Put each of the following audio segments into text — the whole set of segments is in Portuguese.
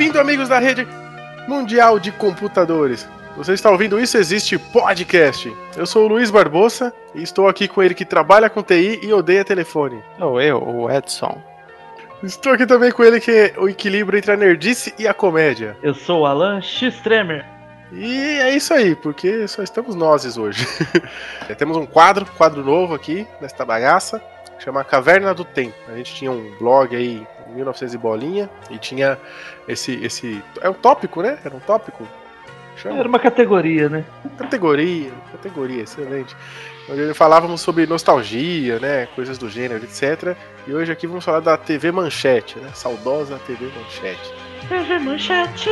Bem-vindo, amigos da rede mundial de computadores. Você está ouvindo Isso Existe Podcast. Eu sou o Luiz Barbosa e estou aqui com ele que trabalha com TI e odeia telefone. Sou eu, o Edson. Estou aqui também com ele que é o equilíbrio entre a nerdice e a comédia. Eu sou o Alan X-Tremer. E é isso aí, porque só estamos nós hoje. Temos um quadro, quadro novo aqui nesta bagaça, chama Caverna do Tempo. A gente tinha um blog aí 1900 e bolinha, e tinha esse. esse é um tópico, né? Era um tópico? Chama? Era uma categoria, né? Categoria, categoria, excelente. Onde falávamos sobre nostalgia, né? Coisas do gênero, etc. E hoje aqui vamos falar da TV Manchete, né? Saudosa TV Manchete. TV Manchete!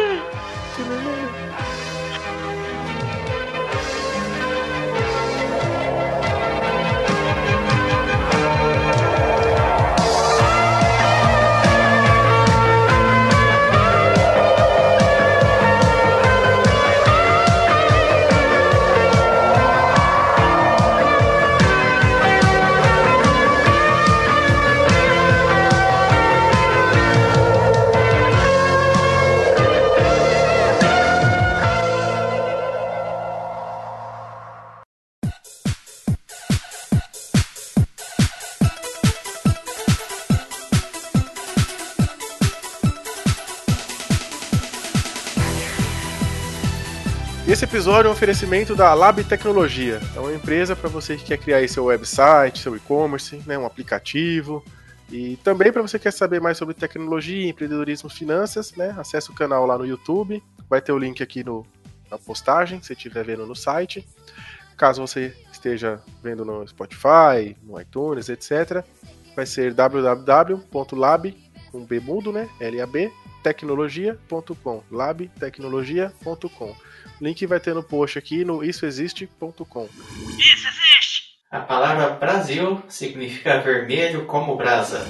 Esse episódio é um oferecimento da Lab Tecnologia. É uma empresa para você que quer criar seu website, seu e-commerce, né, um aplicativo. E também para você que quer saber mais sobre tecnologia, empreendedorismo, finanças, né, acesse o canal lá no YouTube. Vai ter o link aqui no, na postagem, se estiver vendo no site. Caso você esteja vendo no Spotify, no iTunes, etc., vai ser www.lab, com B mudo, né, L-A-B, tecnologia.com, labtecnologia.com. Link vai ter no post aqui no issoexiste.com. Isso existe! A palavra Brasil significa vermelho como brasa.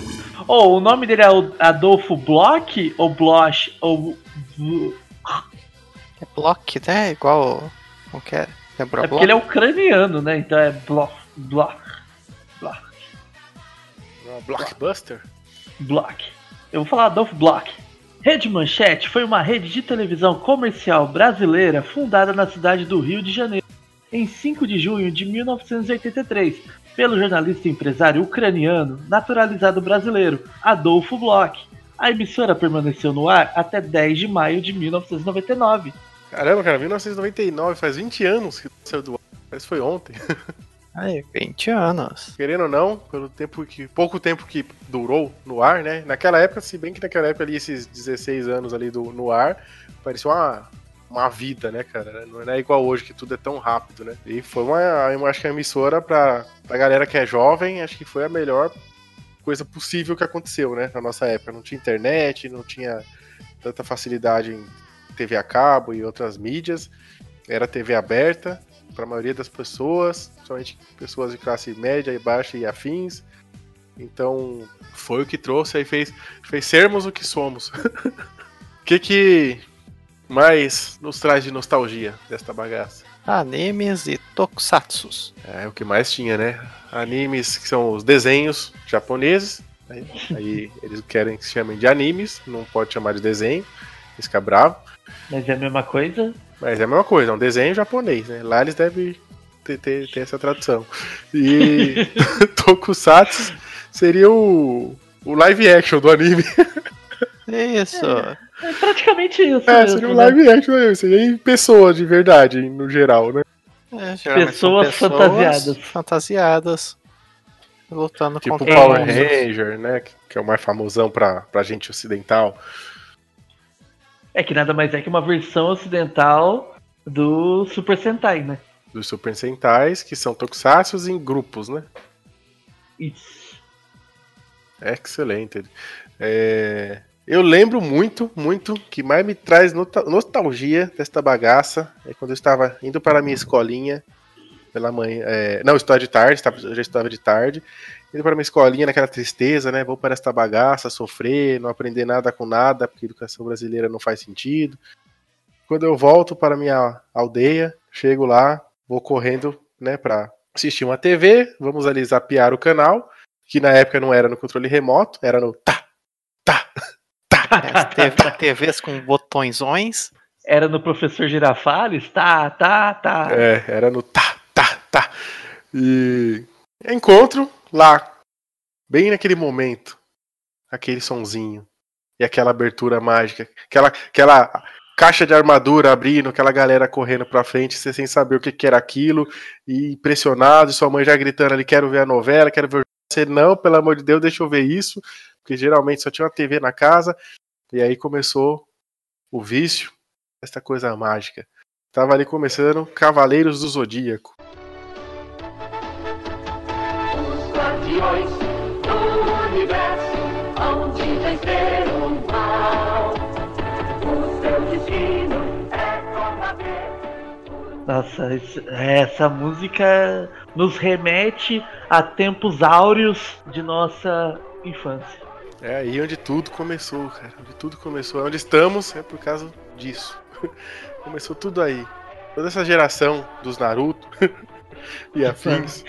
Oh, o nome dele é Adolfo Bloch ou Bloch ou é Bloch, né? Igual como que é? É porque ele é ucraniano, né? Então é Bloch, Bloch, Bloch. Blockbuster. Bloch. Eu vou falar Adolfo Bloch. Rede Manchete foi uma rede de televisão comercial brasileira fundada na cidade do Rio de Janeiro em 5 de junho de 1983 pelo jornalista e empresário ucraniano naturalizado brasileiro Adolfo Bloch. A emissora permaneceu no ar até 10 de maio de 1999. Caramba, cara, 1999, faz 20 anos que saiu do ar. Parece foi ontem. Aí, 20 anos. Querendo ou não, pelo tempo que. pouco tempo que durou no ar, né? Naquela época, se bem que naquela época ali, esses 16 anos ali do, no ar, parecia uma, uma vida, né, cara? Não é igual hoje que tudo é tão rápido, né? E foi uma. Eu acho que a emissora, pra, pra galera que é jovem, acho que foi a melhor coisa possível que aconteceu, né? Na nossa época. Não tinha internet, não tinha tanta facilidade em TV a cabo e outras mídias. Era TV aberta para a maioria das pessoas, somente pessoas de classe média e baixa e afins. Então, foi o que trouxe e fez, fez sermos o que somos. O que que mais nos traz de nostalgia desta bagaça? Animes e tokusatsus. É o que mais tinha, né? Animes que são os desenhos japoneses. Aí, aí eles querem que se chamem de animes, não pode chamar de desenho, fica bravo. Mas é a mesma coisa? Mas é a mesma coisa, é um desenho japonês, né? Lá eles devem ter, ter, ter essa tradução. E Tokusatsu seria o, o live action do anime. Isso. É, é praticamente isso. É, seria um né? live action, né? seria em pessoa de verdade, no geral, né? É, pessoas, pessoas fantasiadas. Fantasiadas. Lutando tipo contra Power Ranger, né? Que é o mais famosão pra, pra gente ocidental. É que nada mais é que uma versão ocidental do Super Sentai, né? Dos Super Sentais, que são tokusatsu em grupos, né? Isso. Excelente. É... Eu lembro muito, muito, que mais me traz nostalgia desta bagaça é quando eu estava indo para a minha escolinha pela manhã. É... Não, estava de tarde, já estava de tarde indo para uma escolinha naquela tristeza, né? Vou para esta bagaça, sofrer, não aprender nada com nada, porque a educação brasileira não faz sentido. Quando eu volto para minha aldeia, chego lá, vou correndo, né, para assistir uma TV, vamos ali zapear o canal, que na época não era no controle remoto, era no tá, tá, tá. É, TV, TVs com botõezões. Era no professor Girafales? Tá, tá, tá. É, era no tá, tá, tá. E encontro lá, bem naquele momento, aquele sonzinho e aquela abertura mágica, aquela, aquela caixa de armadura abrindo, aquela galera correndo pra frente, você sem saber o que, que era aquilo, e impressionado, e sua mãe já gritando ali, quero ver a novela, quero ver você, não, pelo amor de Deus, deixa eu ver isso, porque geralmente só tinha uma TV na casa, e aí começou o vício, essa coisa mágica. Tava ali começando Cavaleiros do Zodíaco. Guardiões do universo hão de vencer o mal. O seu destino é combater. Nossa, essa música nos remete a tempos áureos de nossa infância. É aí onde tudo começou, cara. Onde tudo começou. Onde estamos é por causa disso. começou tudo aí. Toda essa geração dos Naruto e afins.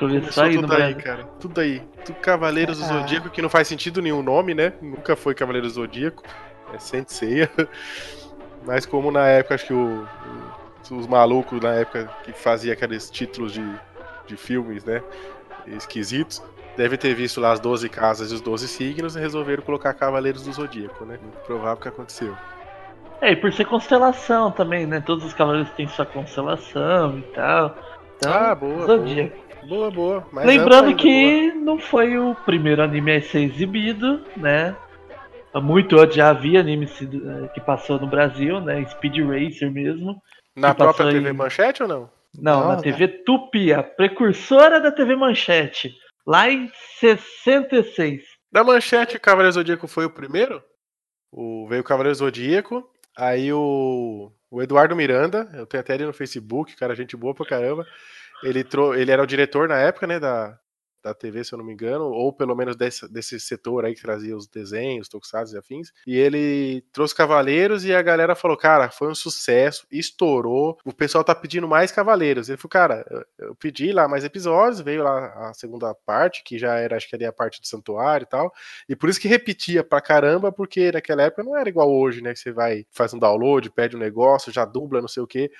Começou aí no tudo aí, Brasil. cara. Tudo aí. Tudo Cavaleiros do Ah. Zodíaco, que não faz sentido nenhum nome, né? Nunca foi Cavaleiros do Zodíaco. É Senseiya. Mas como na época, acho que o- o- os malucos na época que fazia aqueles títulos de, de filmes, né? Esquisitos. Deve ter visto lá as 12 casas e os 12 signos e resolveram colocar Cavaleiros do Zodíaco, né? Muito provável que aconteceu. É, e por ser constelação também, né? Todos os cavaleiros têm sua constelação e tal. Então, Ah, boa, Zodíaco. Boa, boa. Mais Lembrando que não foi o primeiro anime a ser exibido, né? Muito antes já havia anime eh, que passou no Brasil, né? Speed Racer mesmo. boa. Na própria TV em- Manchete ou não? Não, Não, na né? TV Tupi, a precursora da TV Manchete. Lá em 66. Da Manchete, o Cavaleiro Zodíaco foi o primeiro? O, veio o Cavaleiro Zodíaco, aí o, o Eduardo Miranda, eu tenho até ele no Facebook, cara, gente boa pra caramba. Ele, trou ele era o diretor na época, né, da, da TV, se eu não me engano, ou pelo menos desse, desse setor aí que trazia os desenhos, tokusatsu e afins. E ele trouxe Cavaleiros e a galera falou, cara, foi um sucesso, estourou, o pessoal tá pedindo mais Cavaleiros. Ele falou, cara, eu, eu pedi lá mais episódios, veio lá a segunda parte, que já era, acho que ali a parte do santuário e tal. E por isso que repetia pra caramba, porque naquela época não era igual hoje, né? Que você vai, faz um download, pede um negócio, já dubla, não sei o quê.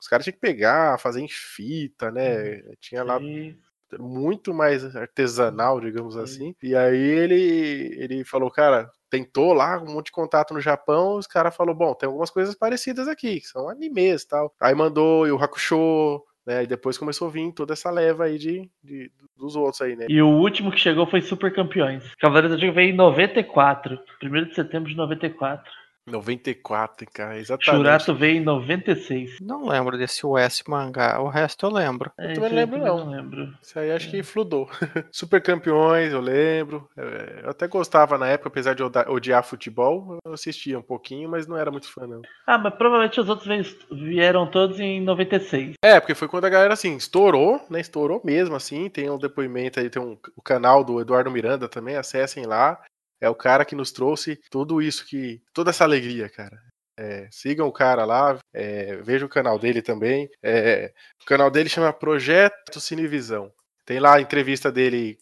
Os caras tinham que pegar, fazer em fita, né? Tinha lá E- muito mais artesanal, digamos Sim. assim. E aí ele, ele falou, cara, tentou lá um monte de contato no Japão, os caras falou, bom, tem algumas coisas parecidas aqui, que são animes e tal. Aí mandou o Hakusho, né? E depois começou a vir toda essa leva aí de, de- dos outros aí, né? E o último que chegou foi Super Campeões. Cavaleiros do Zodíaco veio em 94. 1 de setembro de 94. 94, cara, exatamente. Churato veio em 96. Não lembro desse US mangá, o resto eu lembro. É, também esse não lembro, eu não. Não lembro. Isso aí acho que fludou. Super campeões, eu lembro. É, Eu até gostava na época, apesar de odiar futebol, eu assistia um pouquinho, mas não era muito fã, não. Ah, mas provavelmente os outros vieram todos em 96. É, porque foi quando a galera, assim, estourou, né? Estourou mesmo, assim. Tem um depoimento aí, tem um, o canal do Eduardo Miranda também, acessem lá. É o cara que nos trouxe tudo isso que. toda essa alegria, cara. É, sigam o cara lá, é, vejam o canal dele também. É, o canal dele chama Projeto Cinevisão. Tem lá a entrevista dele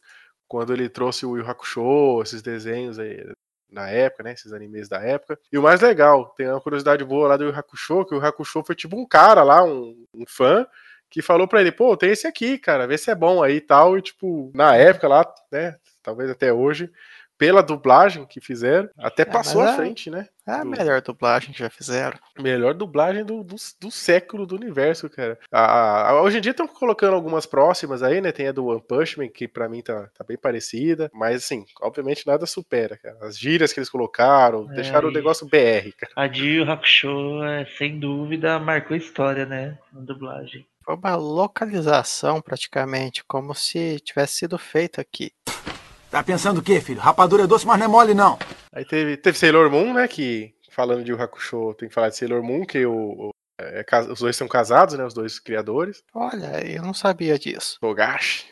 quando ele trouxe o Yu Hakusho, esses desenhos aí na época, né? Esses animes da época. E o mais legal, tem uma curiosidade boa lá do Yu Hakusho, que o Yu Hakusho foi tipo um cara lá, um, um fã, que falou pra ele, pô, tem esse aqui, cara, vê se é bom aí e tal. E tipo, na época lá, né? Talvez até hoje, pela dublagem que fizeram, até passou mas à é- frente, né? É a Do- melhor dublagem que já fizeram. Melhor dublagem do, do, do século do universo, cara. A- a- hoje em dia estão colocando algumas próximas aí, né? Tem a do One Punch Man, que pra mim tá, tá bem parecida. Mas, assim, obviamente nada supera, cara. As gírias que eles colocaram, É, deixaram o negócio BR, cara. A Yu Hakusho, é, sem dúvida, marcou história, né? Na dublagem. Foi uma localização praticamente, como se tivesse sido feito aqui. Tá pensando o quê, filho? Rapadura é doce, mas não é mole, não. Aí teve, teve Sailor Moon, né? Que, falando de Yu Hakusho, tem que falar de Sailor Moon, que o, o- é, os dois são casados, né? Os dois criadores. Olha, eu não sabia disso. Togashi.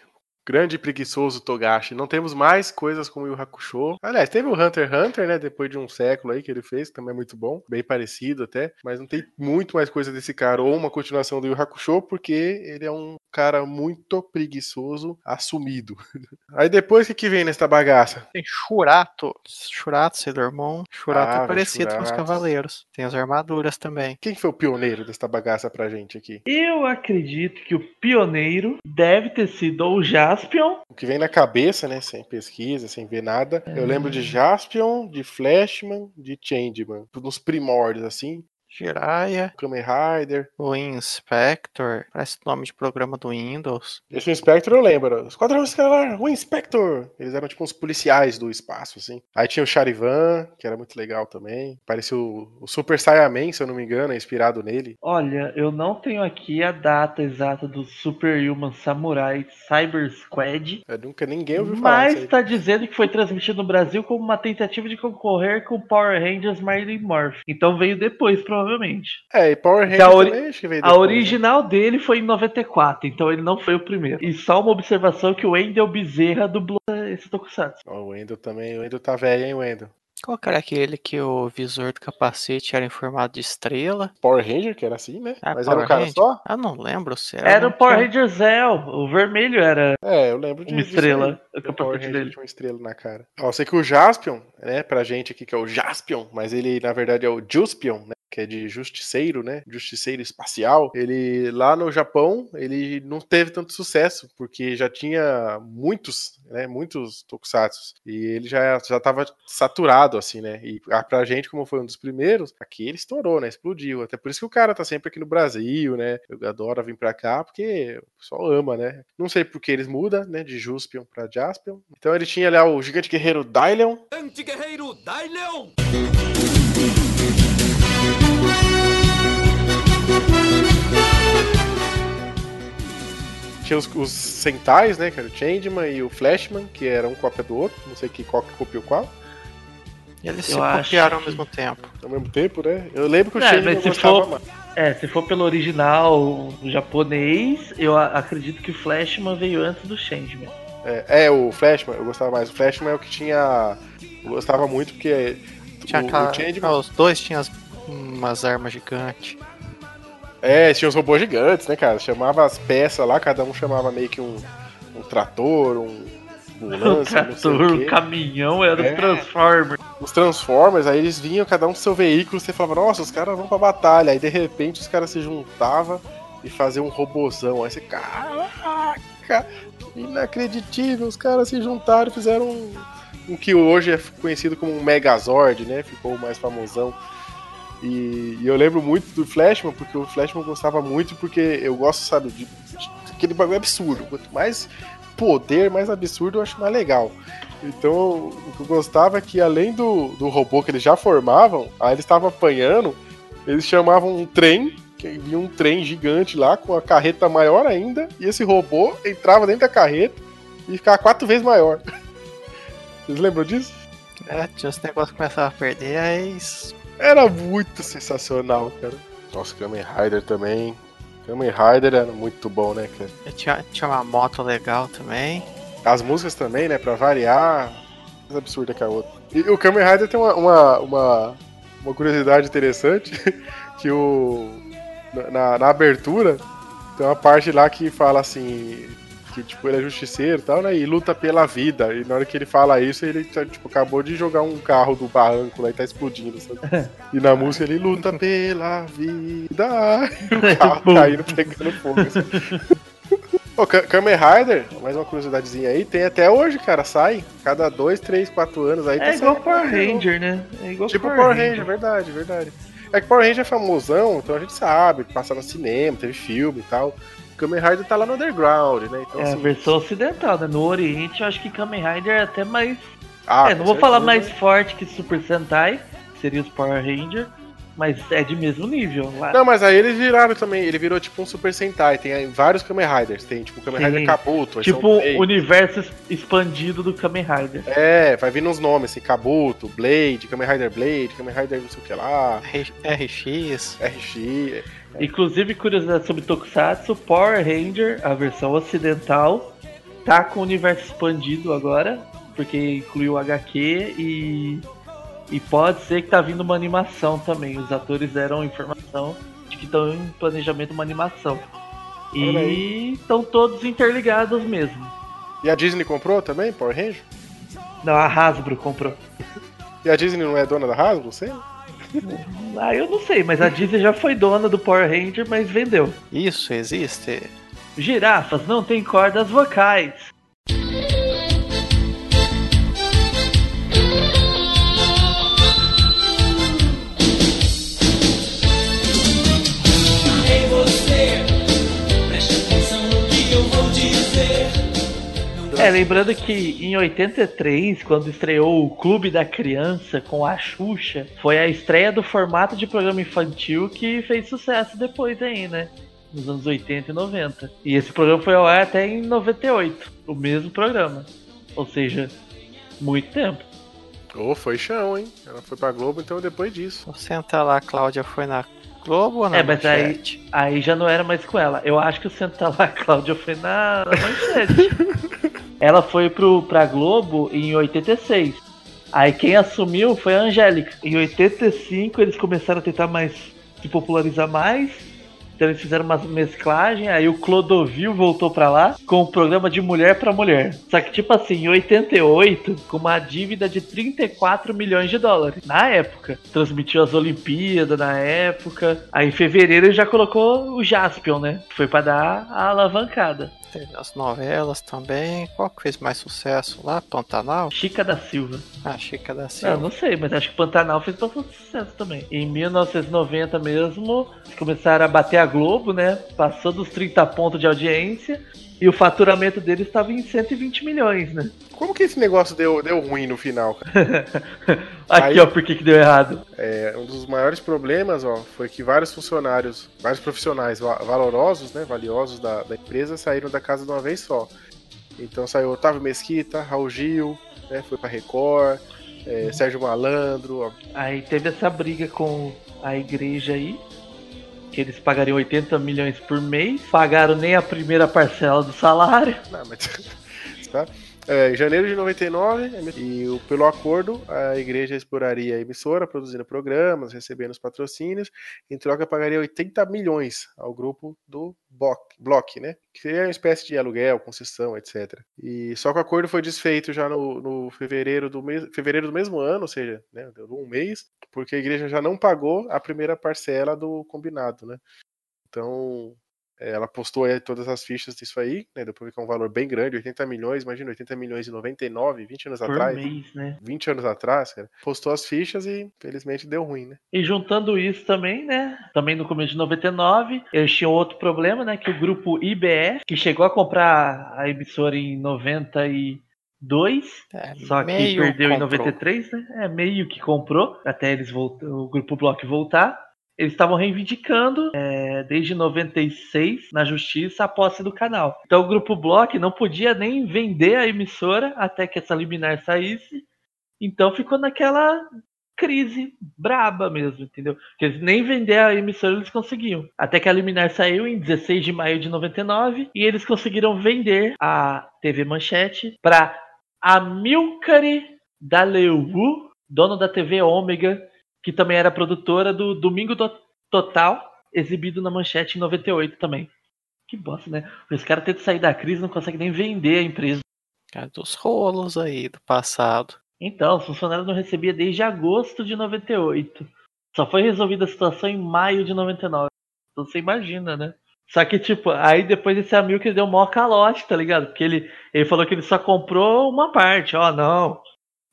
Grande e preguiçoso Togashi. Não temos mais coisas como o Yu Hakusho. Aliás, teve o Hunter x Hunter, né? Depois de um século aí que ele fez, que também é muito bom. Bem parecido até. Mas não tem muito mais coisa desse cara. Ou uma continuação do Yu Hakusho, porque ele é um cara muito preguiçoso, assumido. Aí depois, o que, que vem nessa bagaça? Tem Shurato. Shurato, Sailor Moon. Shurato Ah, é parecido com os cavaleiros. Tem as armaduras também. Quem que foi o pioneiro dessa bagaça pra gente aqui? Eu acredito que o pioneiro deve ter sido ou o Jaspion. O que vem na cabeça, né? Sem pesquisa, sem ver nada. Eu lembro de Jaspion, de Flashman, de Changeman. Nos primórdios, assim. Jiraiya, Kamen Rider. o Inspector. Parece o nome de programa do Windows. Esse Inspector eu lembro. Esquadrão Escalar, o Inspector. Eles eram tipo uns policiais do espaço, assim. Aí tinha o Charivan, que era muito legal também. Parecia o, o Super Saiyaman, se eu não me engano, é inspirado nele. Olha, eu não tenho aqui a data exata do Superhuman Samurai Cyber Squad. Eu nunca ninguém ouviu falar Mas tá dizendo que foi transmitido no Brasil como uma tentativa de concorrer com o Power Rangers Mighty Morph. Então veio depois, provavelmente. É, e Power Que Ranger a ori- também acho que veio A depois, né? original dele foi em 94, então ele não foi o primeiro. E só uma observação que o Wendel Bezerra dublou esse Tokusatsu. Ó, o Wendel também. O Wendel tá velho, hein, Wendel? Qual que era aquele que o visor do capacete era em formato de estrela? Power Ranger, que era assim, né? Ah, Mas era um Power cara Ranger? só? Ah, não lembro se era. Era o não Power Ranger Zell, o vermelho era É, eu lembro de uma disso estrela, o O Power capacete Ranger dele. tinha uma estrela na cara. Ó, eu sei que o Jaspion, né, pra gente aqui que é o Jaspion, mas ele na verdade é o Juspion, né, que é de justiceiro, né, justiceiro espacial. Ele lá no Japão, ele não teve tanto sucesso, porque já tinha muitos, né, muitos tokusatsu, e ele já já tava saturado assim, né? E pra gente como foi um dos primeiros, aqui ele estourou, né, explodiu. Até por isso que o cara tá sempre aqui no Brasil, né? Eu adoro vir pra cá porque o pessoal ama, né? Não sei por que eles mudam, né, de Juspion pra Jaspion. Então ele tinha lá o gigante guerreiro Dylion, Anti-guerreiro Dailion! Tinha os, os Sentais, né, que era o Changeman e o Flashman, que era um cópia do outro, não sei que qual que copiou qual, Eles Eu se copiaram ao que- mesmo tempo. ao mesmo tempo, né? Eu lembro que o É, Changeman gostava for- mais. É, se for pelo original japonês, eu acredito que o Flashman veio antes do Changeman. É, é, o Flashman, eu gostava mais. O Flashman é o que tinha. Eu gostava muito porque. Tinha o, aquela... o Changeman. ah, os dois tinham as- umas armas gigantes. É, tinha os robôs gigantes, né, cara? Chamava as peças lá, cada um chamava meio que um, um trator, um ambulância, não sei trator, quê. caminhão era É. o Transformer. Os Transformers, aí eles vinham, cada um com seu veículo, você falava, nossa, os caras vão pra batalha. Aí de repente os caras se juntavam e faziam um robozão. Aí você, caraca, inacreditável, os caras se juntaram e fizeram um, um que hoje é conhecido como um Megazord, né? Ficou o mais famosão. E, e eu lembro muito do Flashman, porque o Flashman gostava muito, porque eu gosto, sabe, de, de aquele bagulho absurdo. Quanto mais poder, mais absurdo, eu acho mais legal. Então, o que eu gostava é que além do, do robô que eles já formavam, aí eles estavam apanhando, eles chamavam um trem, que vinha um trem gigante lá, com a carreta maior ainda, e esse robô entrava dentro da carreta e ficava quatro vezes maior. Vocês lembram disso? É, tinha os negócios que começavam a perder, aí Era muito sensacional, cara. Nossa, Kamen Rider também. Kamen Rider era muito bom, né, cara? tinha, tinha uma moto legal também. As músicas também, né, pra variar, mais absurda que a outra. E o Kamen Rider tem uma, uma, uma, uma curiosidade interessante, que o na, na abertura tem uma parte lá que fala assim, que tipo, ele é justiceiro e tal, né, e luta pela vida. E na hora que ele fala isso, ele tá, tipo, acabou de jogar um carro do barranco lá e tá explodindo, sabe? E na música ele luta pela vida, e o carro caindo, pegando fogo. assim. Kamen Rider, mais uma curiosidadezinha aí, tem até hoje, cara, sai. Cada dois, três, quatro anos aí. É tá igual Power. Ranger, né? É igual Tipo Power Ranger, verdade, verdade. É que Power Ranger é famosão, então a gente sabe, passa no cinema, teve filme e tal. Kamen Rider tá lá no underground, né? Então, É a assim, versão ocidental, né? No Oriente eu acho que Kamen Rider é até mais. ah, é, não vou falar certeza. mais forte que Super Sentai, que seria os Power Ranger, mas é de mesmo nível. Lá. Não, mas aí eles viraram também, ele virou tipo um Super Sentai, tem aí vários Kamen Riders, tem tipo o Kamen Sim. Rider Kabuto, aí tipo o universo expandido do Kamen Rider. É, vai vindo uns nomes assim, Kabuto, Blade, Kamen Rider Blade, Kamen Rider não sei o que lá, R- RX. RX, Inclusive, curiosidade sobre Tokusatsu, Power Ranger, a versão ocidental, tá com o universo expandido agora, porque incluiu o HQ e. E pode ser que tá vindo uma animação também. Os atores deram informação de que estão em planejamento uma animação. E estão todos interligados mesmo. E a Disney comprou também, Power Ranger? Não, a Hasbro comprou. E a Disney não é dona da Hasbro, sei? Ah, eu não sei, mas a Disney já foi dona do Power Ranger, mas vendeu. Isso existe? Girafas não têm cordas vocais. É, lembrando que em 83, quando estreou o Clube da Criança com a Xuxa, foi a estreia do formato de programa infantil que fez sucesso depois aí, né? Nos anos 80 e 90. E esse programa foi ao ar até em 98, o mesmo programa. Ou seja, muito tempo. Ô, foi chão, hein? Ela foi pra Globo, então depois disso. O Senta lá, Cláudia, foi na Globo ou na É, mas aí, Manchete? aí já não era mais com ela. Eu acho que o Senta lá, Cláudia, foi na, na manchete. ela foi pro, pra Globo em 86. Aí quem assumiu foi a Angélica. Em 85 eles começaram a tentar mais se popularizar mais. Então eles fizeram uma mesclagem, aí o Clodovil voltou pra lá com um programa de mulher pra mulher. Só que tipo assim, em 88, com uma dívida de 34 milhões de dólares na época. Transmitiu as Olimpíadas na época. Aí em fevereiro ele já colocou o Jaspion, né? Que foi pra dar a alavancada. Teve as novelas também. Qual que fez mais sucesso lá? Pantanal? Chica da Silva. Ah, Chica da Não, Silva. não sei, mas acho que Pantanal fez bastante sucesso também. Em 1990 mesmo, eles começaram a bater a Globo, né? Passou dos 30 pontos de audiência. E o faturamento deles estava em 120 milhões, né? Como que esse negócio deu, deu ruim no final? Aqui, Aí- ó, por que que deu errado. É, um dos maiores problemas, ó, foi que vários funcionários, vários profissionais va- valorosos, né, valiosos da, da empresa saíram da casa de uma vez só. Então saiu Otávio Mesquita, Raul Gil, né, foi pra Record, é, Sérgio Malandro, ó, Aí teve essa briga com a igreja aí. Que eles pagariam 80 milhões por mês. Pagaram nem a primeira parcela do salário. Não, mas. É, em janeiro de 99, e pelo acordo, a igreja exploraria a emissora, produzindo programas, recebendo os patrocínios, em troca pagaria 80 milhões ao grupo do Block, Block né? Que seria uma espécie de aluguel, concessão, etc. E só que o acordo foi desfeito já no, no fevereiro, do fevereiro do mesmo ano, ou seja, né, deu um mês, porque a igreja já não pagou a primeira parcela do combinado, né? Então, ela postou aí todas as fichas disso aí, né? Deu pra ver que é um valor bem grande, 80 milhões, imagina, 80 milhões em 99, 20 anos Por atrás. mês, né? 20 anos atrás, cara. Postou as fichas e, felizmente, deu ruim, né? E juntando isso também, né? Também no começo de 99, eles tinham outro problema, né? Que o grupo IBS, que chegou a comprar a emissora em 92, É, só que perdeu em comprou. 93, né? É meio que comprou, até eles voltar, o grupo Block voltar. Eles estavam reivindicando é, desde 96 na justiça a posse do canal. Então o grupo Block não podia nem vender a emissora até que essa liminar saísse. Então ficou naquela crise braba mesmo, entendeu? Que eles nem vender a emissora eles conseguiam. Até que a liminar saiu em 16 de maio de 99 e eles conseguiram vender a TV Manchete para a Milcare Daleu, dono da TV Ômega, que também era produtora do Domingo do Total, exibido na Manchete em 98 também. Que bosta, né? Os caras tentam sair da crise e não conseguem nem vender a empresa. É dos rolos aí do passado. Então, os funcionários não recebiam desde agosto de 98. Só foi resolvida a situação em maio de 99. Então você imagina, né? Só que, tipo, aí depois esse amigo que deu maior calote, tá ligado? Porque ele, ele falou que ele só comprou uma parte. Ó, não.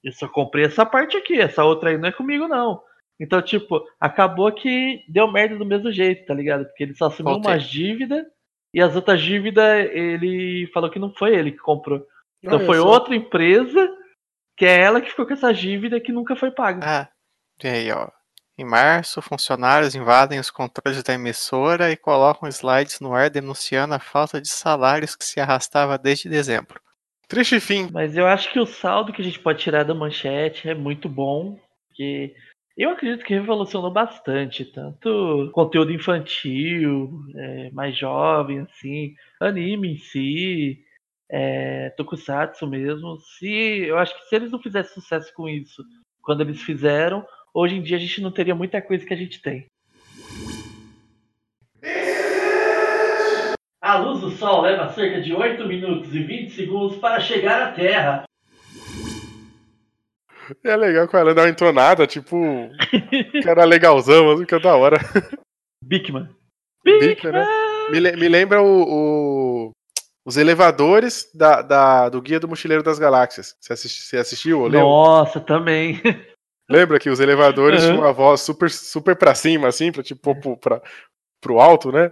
Eu só comprei essa parte aqui. Essa outra aí não é comigo, não. Então, tipo, acabou que deu merda do mesmo jeito, tá ligado? Porque ele só assumiu Voltei. umas dívidas e as outras dívidas ele falou que não foi ele que comprou. Então Olha foi só. outra empresa que é ela que ficou com essa dívida que nunca foi paga. Ah, e aí, ó. Em março, funcionários invadem os controles da emissora e colocam slides no ar denunciando a falta de salários que se arrastava desde dezembro. Triste fim. Mas eu acho que o saldo que a gente pode tirar da manchete é muito bom, porque eu acredito que revolucionou bastante, tanto conteúdo infantil, é, mais jovem, assim, anime em si, é, Tokusatsu mesmo. Se eu acho que se eles não fizessem sucesso com isso quando eles fizeram, hoje em dia a gente não teria muita coisa que a gente tem. A luz do sol leva cerca de 8 minutos e 20 segundos para chegar à Terra. É legal que ela dá uma entonada, tipo. cara legalzão, assim, que é da hora. Bigman. Bigman, né? Me, me lembra o, o- os elevadores da, da- do Guia do Mochileiro das Galáxias. Você, assisti- você assistiu ou leu? Nossa, também. Lembra que os elevadores Aham. tinham uma voz super, super pra cima, assim, pra, tipo, pro, pra, pro alto, né?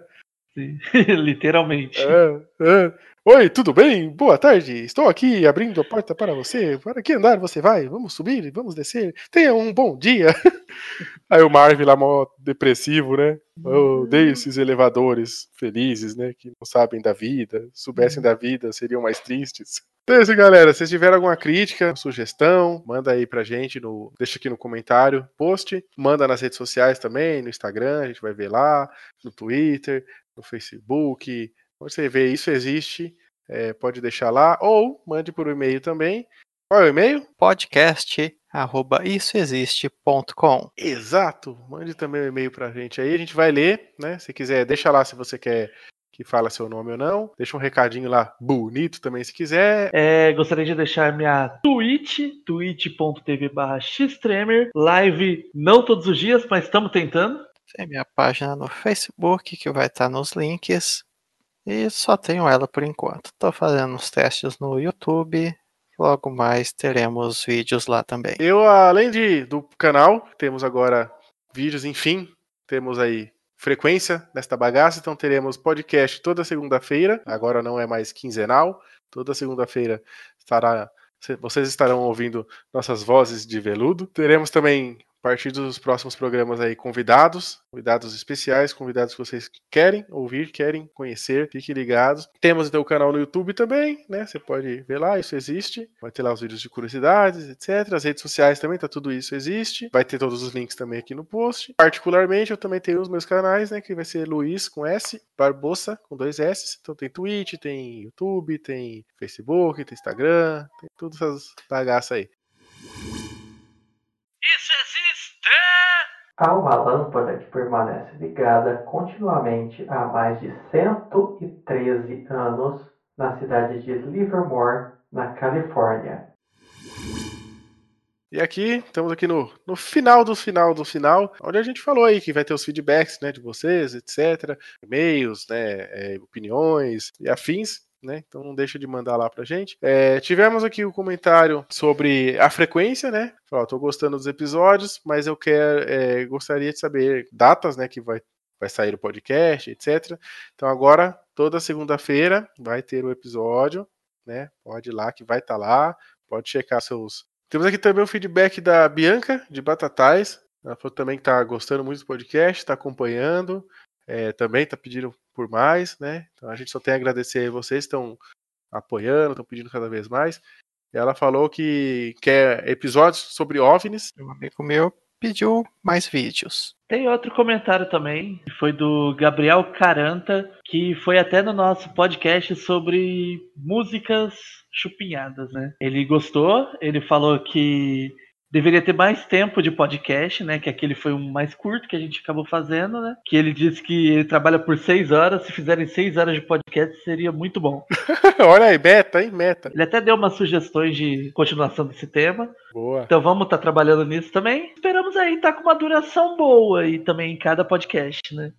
Sim, Literalmente. É, é. Oi, tudo bem? Boa tarde. Estou aqui abrindo a porta para você. Para que andar você vai? Vamos subir, vamos descer. Tenha um bom dia. Aí o Marvin lá, mó depressivo, né? Eu odeio esses elevadores felizes, né? Que não sabem da vida. Soubessem da vida, seriam mais tristes. Então é isso, galera. Se tiver alguma crítica, sugestão, manda aí pra gente, no, deixa aqui no comentário, post. Manda nas redes sociais também, no Instagram, a gente vai ver lá, no Twitter, no Facebook. Você vê isso existe, é, pode deixar lá. Ou mande por e-mail também. Qual é o e-mail? Podcast arroba issoexiste.com. Exato. Mande também o e-mail pra gente aí. A gente vai ler, né? Se quiser, deixa lá se você quer que fala seu nome ou não. Deixa um recadinho lá bonito também se quiser. É, gostaria de deixar minha Twitch, twitch.tv barra xtremer, live não todos os dias, mas estamos tentando. Tem minha página no Facebook que vai estar nos links. E só tenho ela por enquanto. Estou fazendo uns testes no YouTube. Logo mais teremos vídeos lá também. Eu, além de, do canal, temos agora vídeos, enfim, temos aí frequência nesta bagaça, então teremos podcast toda segunda-feira, agora não é mais quinzenal, toda segunda-feira estará vocês estarão ouvindo nossas vozes de veludo. Teremos também, partir dos próximos programas aí, convidados, convidados especiais, convidados que vocês querem ouvir, querem conhecer, fiquem ligados. Temos então o canal no YouTube também, né? Você pode ver lá, isso existe. Vai ter lá os vídeos de curiosidades, etc. As redes sociais também, tá tudo isso existe. Vai ter todos os links também aqui no post. Particularmente, eu também tenho os meus canais, né? Que vai ser Luiz com S, Barbosa com dois S. Então tem Twitch, tem YouTube, tem Facebook, tem Instagram, tem todas essas bagaças aí. Isso existe! Há uma lâmpada que permanece ligada continuamente há mais de 113 anos na cidade de Livermore, na Califórnia. E aqui, estamos aqui no, no final do final do final, onde a gente falou aí que vai ter os feedbacks né, de vocês, etc. E-mails, né, é, opiniões e afins. Né? Então não deixa de mandar lá pra gente. É, tivemos aqui o comentário sobre a frequência, né? Falou, tô gostando dos episódios, mas eu quero, é, gostaria de saber datas, né? Que vai, vai sair o podcast, etc. Então agora, toda segunda-feira, vai ter o episódio, né? Pode ir lá que vai estar tá lá, pode checar seus. Temos aqui também o feedback da Bianca, de Batatais. Ela falou também que tá gostando muito do podcast, está acompanhando. É, também está pedindo por mais, né? Então a gente só tem a agradecer a vocês que estão apoiando, estão pedindo cada vez mais. E ela falou que quer episódios sobre OVNIs. Um amigo meu pediu mais vídeos. Tem outro comentário também, que foi do Gabriel Caranta, que foi até no nosso podcast sobre músicas chupinhadas, né? Ele gostou, ele falou que deveria ter mais tempo de podcast, né? Que aquele foi um mais curto que a gente acabou fazendo, né? Que ele disse que ele trabalha por seis horas. Se fizerem seis horas de podcast, seria muito bom. Olha aí, meta, hein? Meta. Ele até deu umas sugestões de continuação desse tema. Boa. Então vamos estar trabalhando nisso também. Esperamos aí estar com uma duração boa aí também em cada podcast, né?